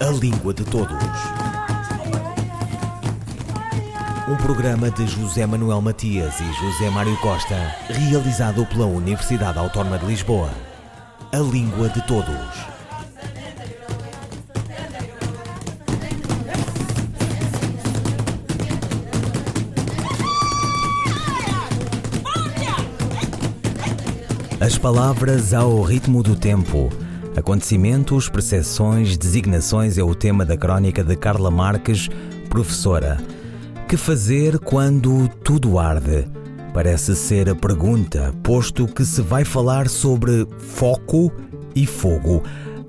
A Língua de Todos. Um programa de José Manuel Matias e José Mário Costa, realizado pela Universidade Autónoma de Lisboa. A Língua de Todos. As palavras ao ritmo do tempo. Acontecimentos, percepções, designações é o tema da crónica de Carla Marques, professora. Que fazer quando tudo arde? Parece ser a pergunta, posto que se vai falar sobre foco e fogo.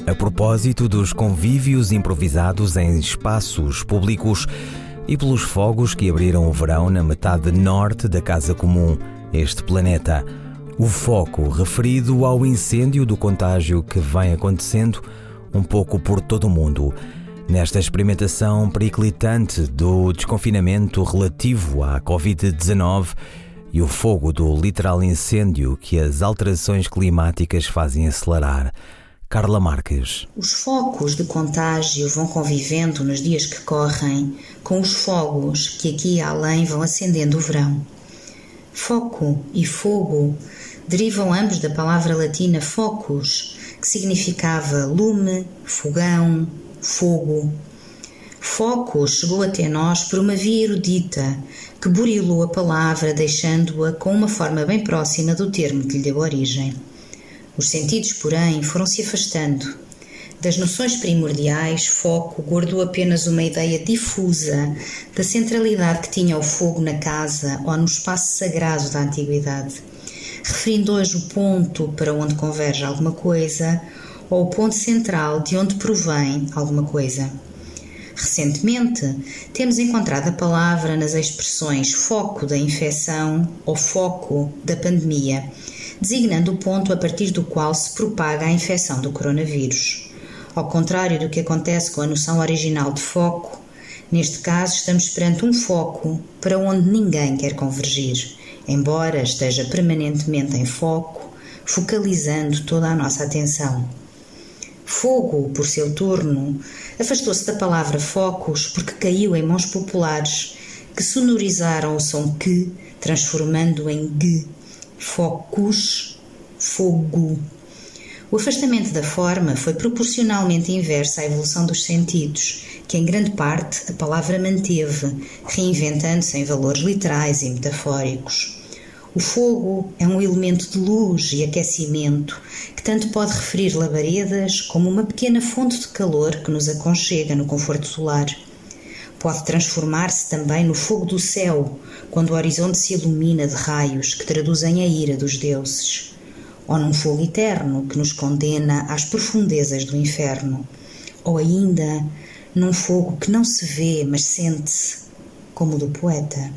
A propósito dos convívios improvisados em espaços públicos e pelos fogos que abriram o verão na metade norte da Casa Comum, este planeta. O foco referido ao incêndio do contágio que vem acontecendo um pouco por todo o mundo. Nesta experimentação periclitante do desconfinamento relativo à Covid-19 e o fogo do literal incêndio que as alterações climáticas fazem acelerar. Carla Marques. Os focos de contágio vão convivendo nos dias que correm com os fogos que aqui e além vão acendendo o verão. Foco e fogo derivam ambos da palavra latina focus, que significava lume, fogão, fogo. Focus chegou até nós por uma via erudita que burilou a palavra, deixando-a com uma forma bem próxima do termo que lhe deu origem. Os sentidos, porém, foram se afastando. Das noções primordiais, foco guardou apenas uma ideia difusa da centralidade que tinha o fogo na casa ou no espaço sagrado da antiguidade referindo hoje o ponto para onde converge alguma coisa ou o ponto central de onde provém alguma coisa. Recentemente, temos encontrado a palavra nas expressões foco da infecção ou foco da pandemia, designando o ponto a partir do qual se propaga a infecção do coronavírus. Ao contrário do que acontece com a noção original de foco, neste caso estamos perante um foco para onde ninguém quer convergir embora esteja permanentemente em foco, focalizando toda a nossa atenção. Fogo, por seu turno, afastou-se da palavra focos porque caiu em mãos populares que sonorizaram o som que, transformando em g, focus, fogo. O afastamento da forma foi proporcionalmente inverso à evolução dos sentidos, que em grande parte a palavra manteve, reinventando-se em valores literais e metafóricos. O fogo é um elemento de luz e aquecimento que tanto pode referir labaredas como uma pequena fonte de calor que nos aconchega no conforto solar. Pode transformar-se também no fogo do céu, quando o horizonte se ilumina de raios que traduzem a ira dos deuses, ou num fogo eterno que nos condena às profundezas do inferno, ou ainda num fogo que não se vê, mas sente-se, como o do poeta.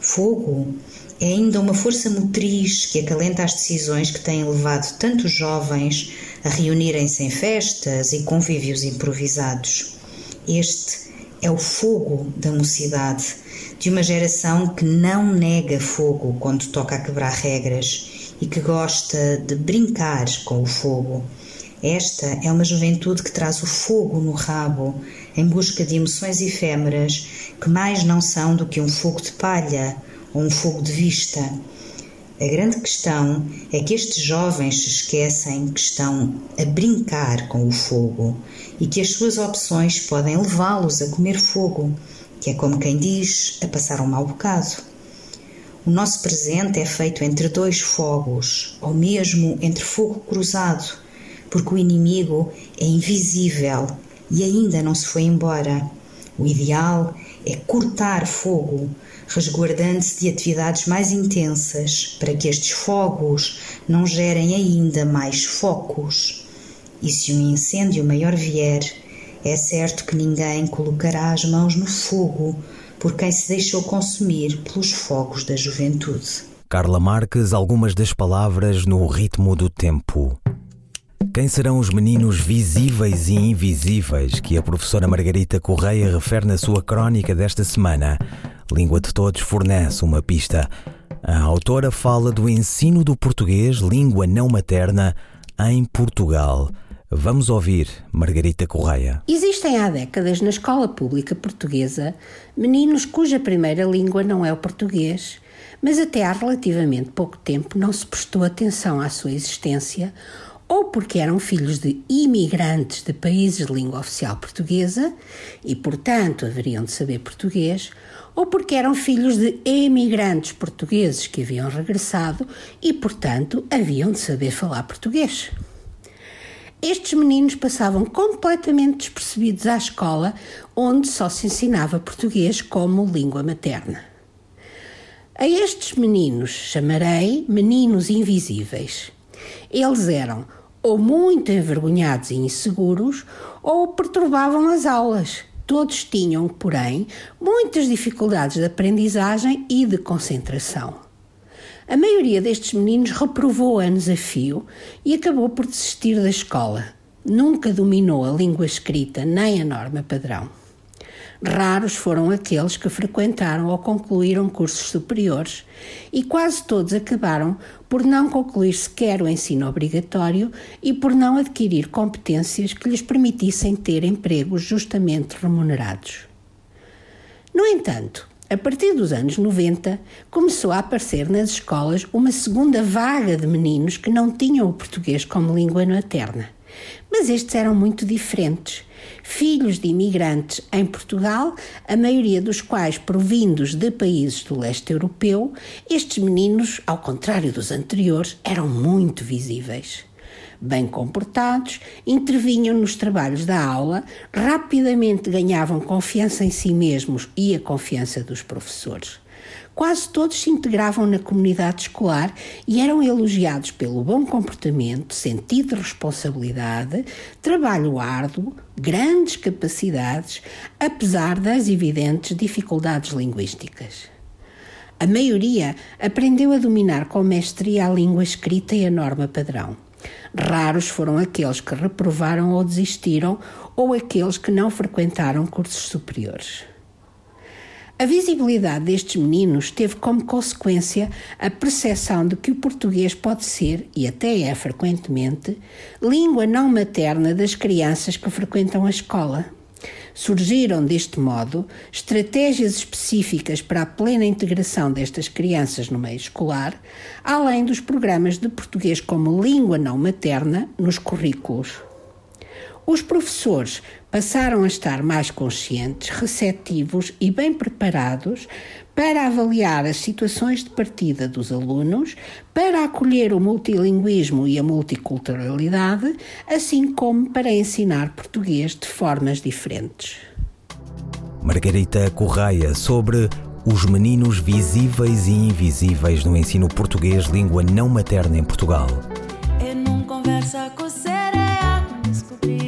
Fogo é ainda uma força motriz que acalenta as decisões que têm levado tantos jovens a reunirem-se em festas e convívios improvisados. Este é o fogo da mocidade, de uma geração que não nega fogo quando toca a quebrar regras e que gosta de brincar com o fogo. Esta é uma juventude que traz o fogo no rabo, em busca de emoções efêmeras que mais não são do que um fogo de palha um fogo de vista. A grande questão é que estes jovens se esquecem que estão a brincar com o fogo e que as suas opções podem levá-los a comer fogo, que é como quem diz, a passar um mau bocado. O nosso presente é feito entre dois fogos, ou mesmo entre fogo cruzado, porque o inimigo é invisível e ainda não se foi embora. O ideal é cortar fogo, resguardando-se de atividades mais intensas para que estes fogos não gerem ainda mais focos. E se um incêndio maior vier, é certo que ninguém colocará as mãos no fogo por quem se deixou consumir pelos fogos da juventude. Carla Marques, algumas das palavras no ritmo do tempo. Quem serão os meninos visíveis e invisíveis que a professora Margarita Correia refere na sua crónica desta semana? Língua de Todos fornece uma pista. A autora fala do ensino do português, língua não materna, em Portugal. Vamos ouvir Margarita Correia. Existem há décadas na escola pública portuguesa meninos cuja primeira língua não é o português, mas até há relativamente pouco tempo não se prestou atenção à sua existência ou porque eram filhos de imigrantes de países de língua oficial portuguesa e, portanto, haveriam de saber português, ou porque eram filhos de emigrantes portugueses que haviam regressado e, portanto, haviam de saber falar português. Estes meninos passavam completamente despercebidos à escola, onde só se ensinava português como língua materna. A estes meninos chamarei meninos invisíveis. Eles eram ou muito envergonhados e inseguros, ou perturbavam as aulas. Todos tinham, porém, muitas dificuldades de aprendizagem e de concentração. A maioria destes meninos reprovou anos a fio e acabou por desistir da escola. Nunca dominou a língua escrita nem a norma padrão. Raros foram aqueles que frequentaram ou concluíram cursos superiores e quase todos acabaram por não concluir sequer o ensino obrigatório e por não adquirir competências que lhes permitissem ter empregos justamente remunerados. No entanto, a partir dos anos 90, começou a aparecer nas escolas uma segunda vaga de meninos que não tinham o português como língua materna. Mas estes eram muito diferentes filhos de imigrantes em Portugal, a maioria dos quais provindos de países do leste europeu, estes meninos, ao contrário dos anteriores, eram muito visíveis. Bem comportados, intervinham nos trabalhos da aula, rapidamente ganhavam confiança em si mesmos e a confiança dos professores quase todos se integravam na comunidade escolar e eram elogiados pelo bom comportamento, sentido de responsabilidade, trabalho árduo, grandes capacidades, apesar das evidentes dificuldades linguísticas. A maioria aprendeu a dominar com mestria a língua escrita e a norma padrão. Raros foram aqueles que reprovaram ou desistiram, ou aqueles que não frequentaram cursos superiores. A visibilidade destes meninos teve como consequência a percepção de que o português pode ser, e até é frequentemente, língua não materna das crianças que frequentam a escola. Surgiram, deste modo, estratégias específicas para a plena integração destas crianças no meio escolar, além dos programas de português como língua não materna nos currículos. Os professores passaram a estar mais conscientes, receptivos e bem preparados para avaliar as situações de partida dos alunos, para acolher o multilinguismo e a multiculturalidade, assim como para ensinar português de formas diferentes. Margarita Correia sobre os meninos visíveis e invisíveis no ensino português língua não materna em Portugal. Eu conversa com Mayra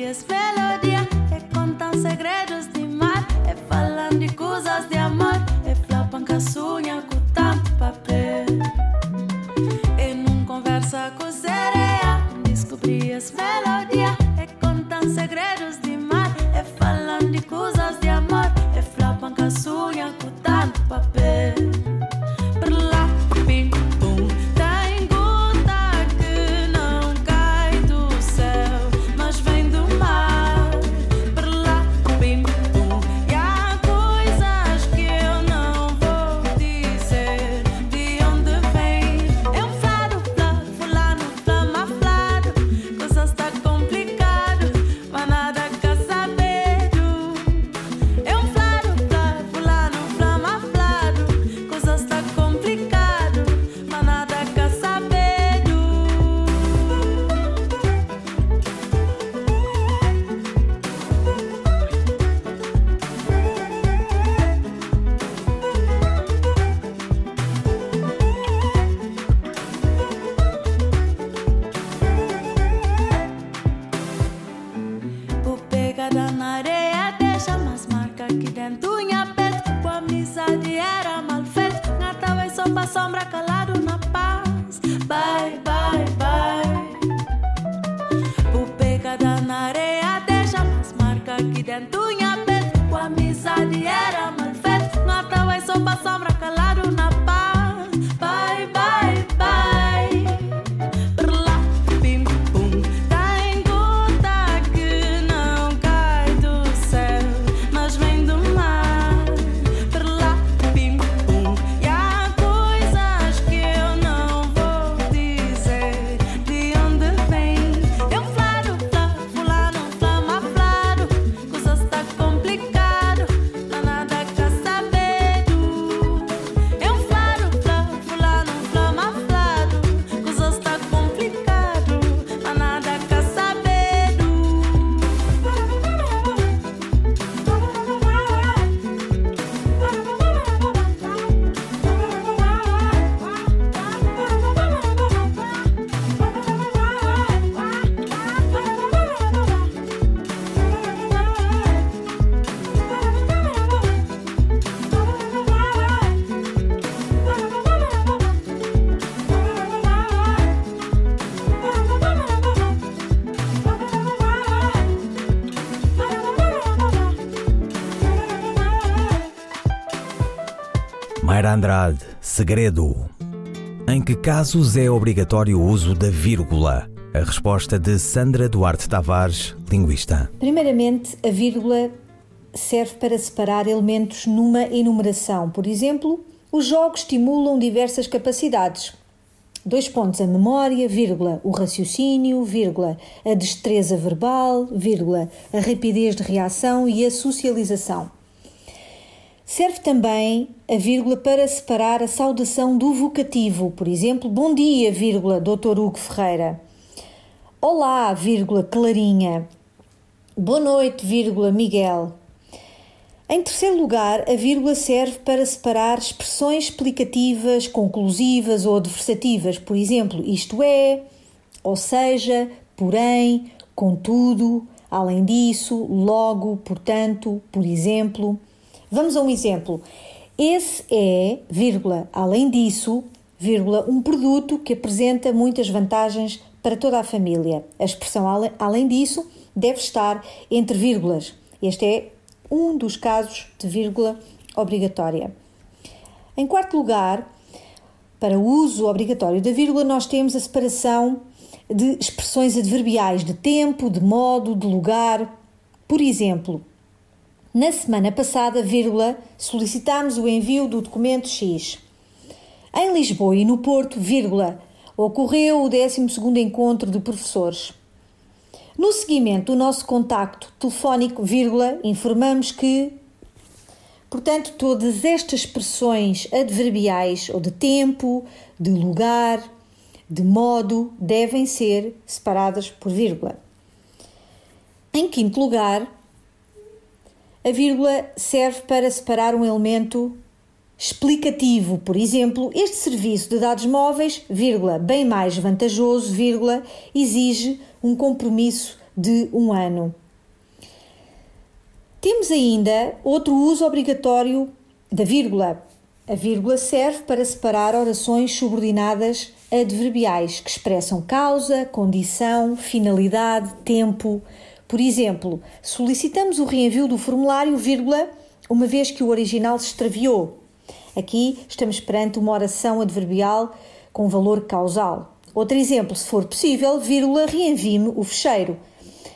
sombra calada. Andrade, segredo. Em que casos é obrigatório o uso da vírgula? A resposta de Sandra Duarte Tavares, linguista. Primeiramente, a vírgula serve para separar elementos numa enumeração. Por exemplo, os jogos estimulam diversas capacidades. Dois pontos a memória, vírgula, o raciocínio, vírgula, a destreza verbal, vírgula, a rapidez de reação e a socialização. Serve também a vírgula para separar a saudação do vocativo, por exemplo, bom dia, vírgula, Dr. Hugo Ferreira. Olá, vírgula, Clarinha. Boa noite, vírgula, Miguel. Em terceiro lugar, a vírgula serve para separar expressões explicativas, conclusivas ou adversativas, por exemplo, isto é, ou seja, porém, contudo, além disso, logo, portanto, por exemplo. Vamos a um exemplo. Esse é, vírgula, além disso, vírgula, um produto que apresenta muitas vantagens para toda a família. A expressão além disso deve estar entre vírgulas. Este é um dos casos de vírgula obrigatória. Em quarto lugar, para o uso obrigatório da vírgula, nós temos a separação de expressões adverbiais de tempo, de modo, de lugar. Por exemplo, na semana passada, vírgula, solicitámos o envio do documento X. Em Lisboa e no Porto, vírgula, ocorreu o 12º encontro de professores. No seguimento do nosso contacto telefónico, vírgula, informamos que, portanto, todas estas expressões adverbiais ou de tempo, de lugar, de modo, devem ser separadas por vírgula. Em quinto lugar, a vírgula serve para separar um elemento explicativo. Por exemplo, este serviço de dados móveis, vírgula, bem mais vantajoso, vírgula, exige um compromisso de um ano. Temos ainda outro uso obrigatório da vírgula. A vírgula serve para separar orações subordinadas adverbiais que expressam causa, condição, finalidade, tempo, por exemplo, solicitamos o reenvio do formulário, vírgula, uma vez que o original se extraviou. Aqui estamos perante uma oração adverbial com valor causal. Outro exemplo, se for possível, vírgula, reenvie-me o fecheiro.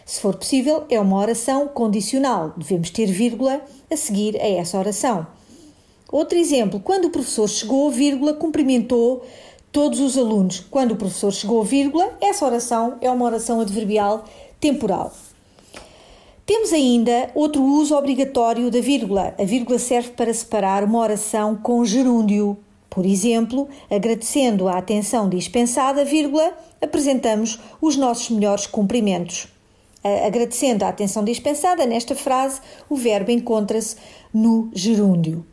Se for possível, é uma oração condicional. Devemos ter vírgula a seguir a essa oração. Outro exemplo, quando o professor chegou, vírgula, cumprimentou todos os alunos. Quando o professor chegou, vírgula, essa oração é uma oração adverbial temporal. Temos ainda outro uso obrigatório da vírgula. A vírgula serve para separar uma oração com gerúndio. Por exemplo, agradecendo a atenção dispensada, vírgula, apresentamos os nossos melhores cumprimentos. Agradecendo a atenção dispensada, nesta frase, o verbo encontra-se no gerúndio.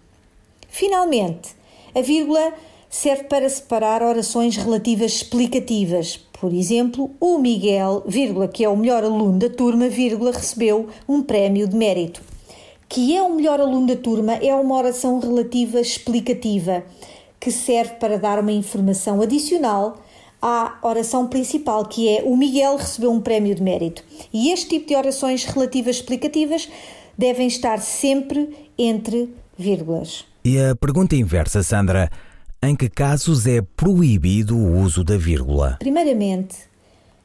Finalmente, a vírgula serve para separar orações relativas explicativas. Por exemplo, o Miguel, vírgula, que é o melhor aluno da turma, vírgula, recebeu um prémio de mérito. Que é o melhor aluno da turma é uma oração relativa explicativa que serve para dar uma informação adicional à oração principal, que é o Miguel recebeu um prémio de mérito. E este tipo de orações relativas explicativas devem estar sempre entre vírgulas. E a pergunta inversa, Sandra, em que casos é proibido o uso da vírgula? Primeiramente,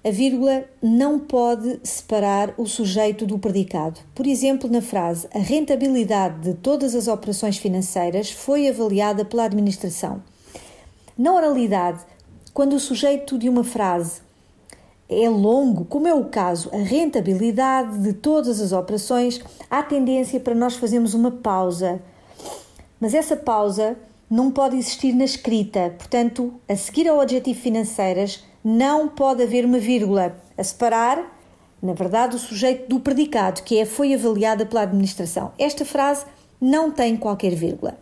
a vírgula não pode separar o sujeito do predicado. Por exemplo, na frase a rentabilidade de todas as operações financeiras foi avaliada pela administração. Na oralidade, quando o sujeito de uma frase é longo, como é o caso, a rentabilidade de todas as operações, há tendência para nós fazermos uma pausa. Mas essa pausa não pode existir na escrita. Portanto, a seguir ao adjetivo financeiras, não pode haver uma vírgula a separar, na verdade, o sujeito do predicado, que é foi avaliada pela administração. Esta frase não tem qualquer vírgula.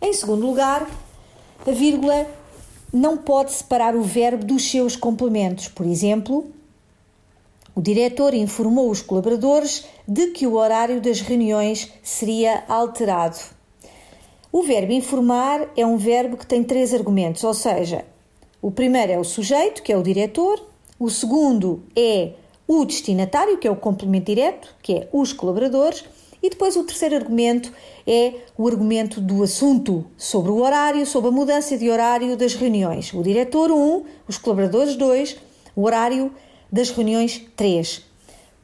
Em segundo lugar, a vírgula não pode separar o verbo dos seus complementos. Por exemplo, o diretor informou os colaboradores de que o horário das reuniões seria alterado. O verbo informar é um verbo que tem três argumentos, ou seja, o primeiro é o sujeito, que é o diretor, o segundo é o destinatário, que é o complemento direto, que é os colaboradores, E depois o terceiro argumento é o argumento do assunto, sobre o horário, sobre a mudança de horário das reuniões. O diretor 1, um, os colaboradores 2, o horário das reuniões 3.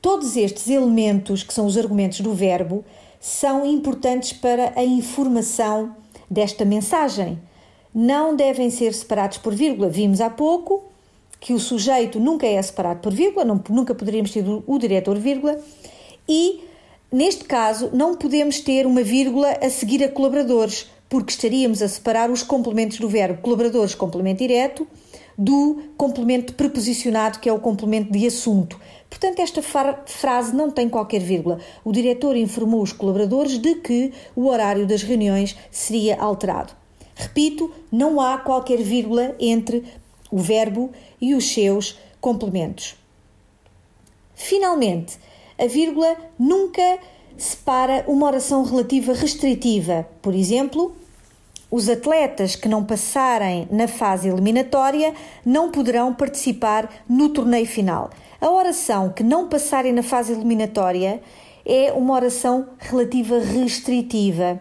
Todos estes elementos, que são os argumentos do verbo, são importantes para a informação desta mensagem. Não devem ser separados por vírgula. Vimos há pouco que o sujeito nunca é separado por vírgula, não, nunca poderíamos ter o, o diretor vírgula, e neste caso não podemos ter uma vírgula a seguir a colaboradores, porque estaríamos a separar os complementos do verbo colaboradores, complemento direto, do complemento preposicionado, que é o complemento de assunto. Portanto, esta frase não tem qualquer vírgula. O diretor informou os colaboradores de que o horário das reuniões seria alterado. Repito, não há qualquer vírgula entre o verbo e os seus complementos. Finalmente, a vírgula nunca separa uma oração relativa restritiva. Por exemplo, os atletas que não passarem na fase eliminatória não poderão participar no torneio final. A oração que não passarem na fase eliminatória é uma oração relativa restritiva.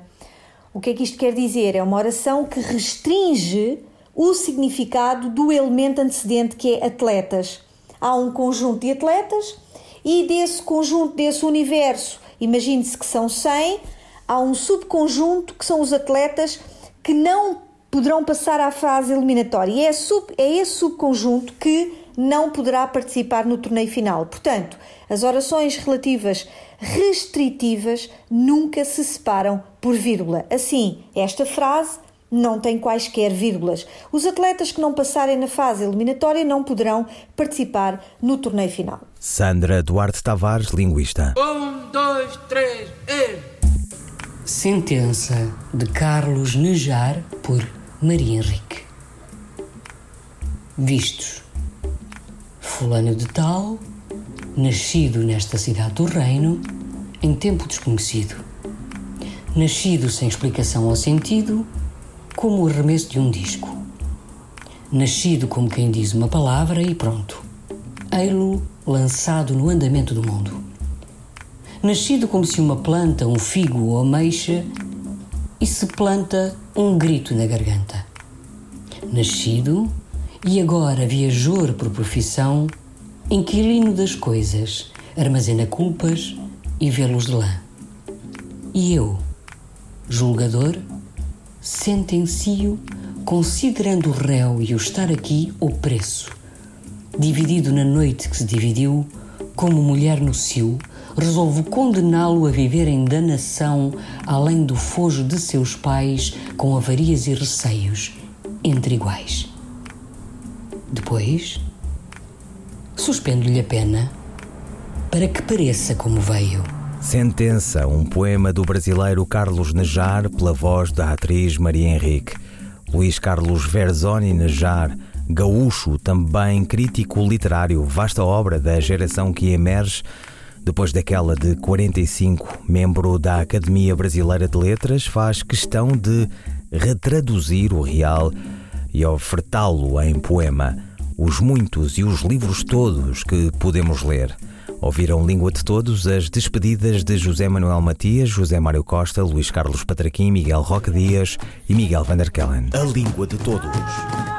O que é que isto quer dizer? É uma oração que restringe o significado do elemento antecedente que é atletas. Há um conjunto de atletas e desse conjunto, desse universo, imagine-se que são 100, há um subconjunto que são os atletas que não poderão passar à fase eliminatória. E é, sub, é esse subconjunto que não poderá participar no torneio final. Portanto, as orações relativas restritivas nunca se separam por vírgula. Assim, esta frase não tem quaisquer vírgulas. Os atletas que não passarem na fase eliminatória não poderão participar no torneio final. Sandra Duarte Tavares, linguista. Um, dois, três, e... Sentença de Carlos Nejar por Maria Henrique. Vistos. Fulano de Tal, nascido nesta cidade do reino, em tempo desconhecido. Nascido sem explicação ao sentido, como o arremesso de um disco. Nascido como quem diz uma palavra e pronto. Ei-lo lançado no andamento do mundo nascido como se uma planta, um figo ou ameixa, e se planta um grito na garganta. Nascido e agora viajor por profissão, inquilino das coisas, armazena culpas e velos de lã. E eu, julgador, sentencio, considerando o réu e o estar aqui o preço, dividido na noite que se dividiu, como mulher no cio, resolvo condená-lo a viver em danação além do fojo de seus pais com avarias e receios entre iguais. Depois, suspendo-lhe a pena para que pareça como veio. Sentença, um poema do brasileiro Carlos Nejar pela voz da atriz Maria Henrique. Luís Carlos Verzoni Nejar, gaúcho, também crítico literário, vasta obra da geração que emerge depois daquela de 45, membro da Academia Brasileira de Letras, faz questão de retraduzir o real e ofertá-lo em poema. Os muitos e os livros todos que podemos ler. Ouviram Língua de Todos as despedidas de José Manuel Matias, José Mário Costa, Luís Carlos Patraquim, Miguel Roque Dias e Miguel Vanderkellen. A Língua de Todos.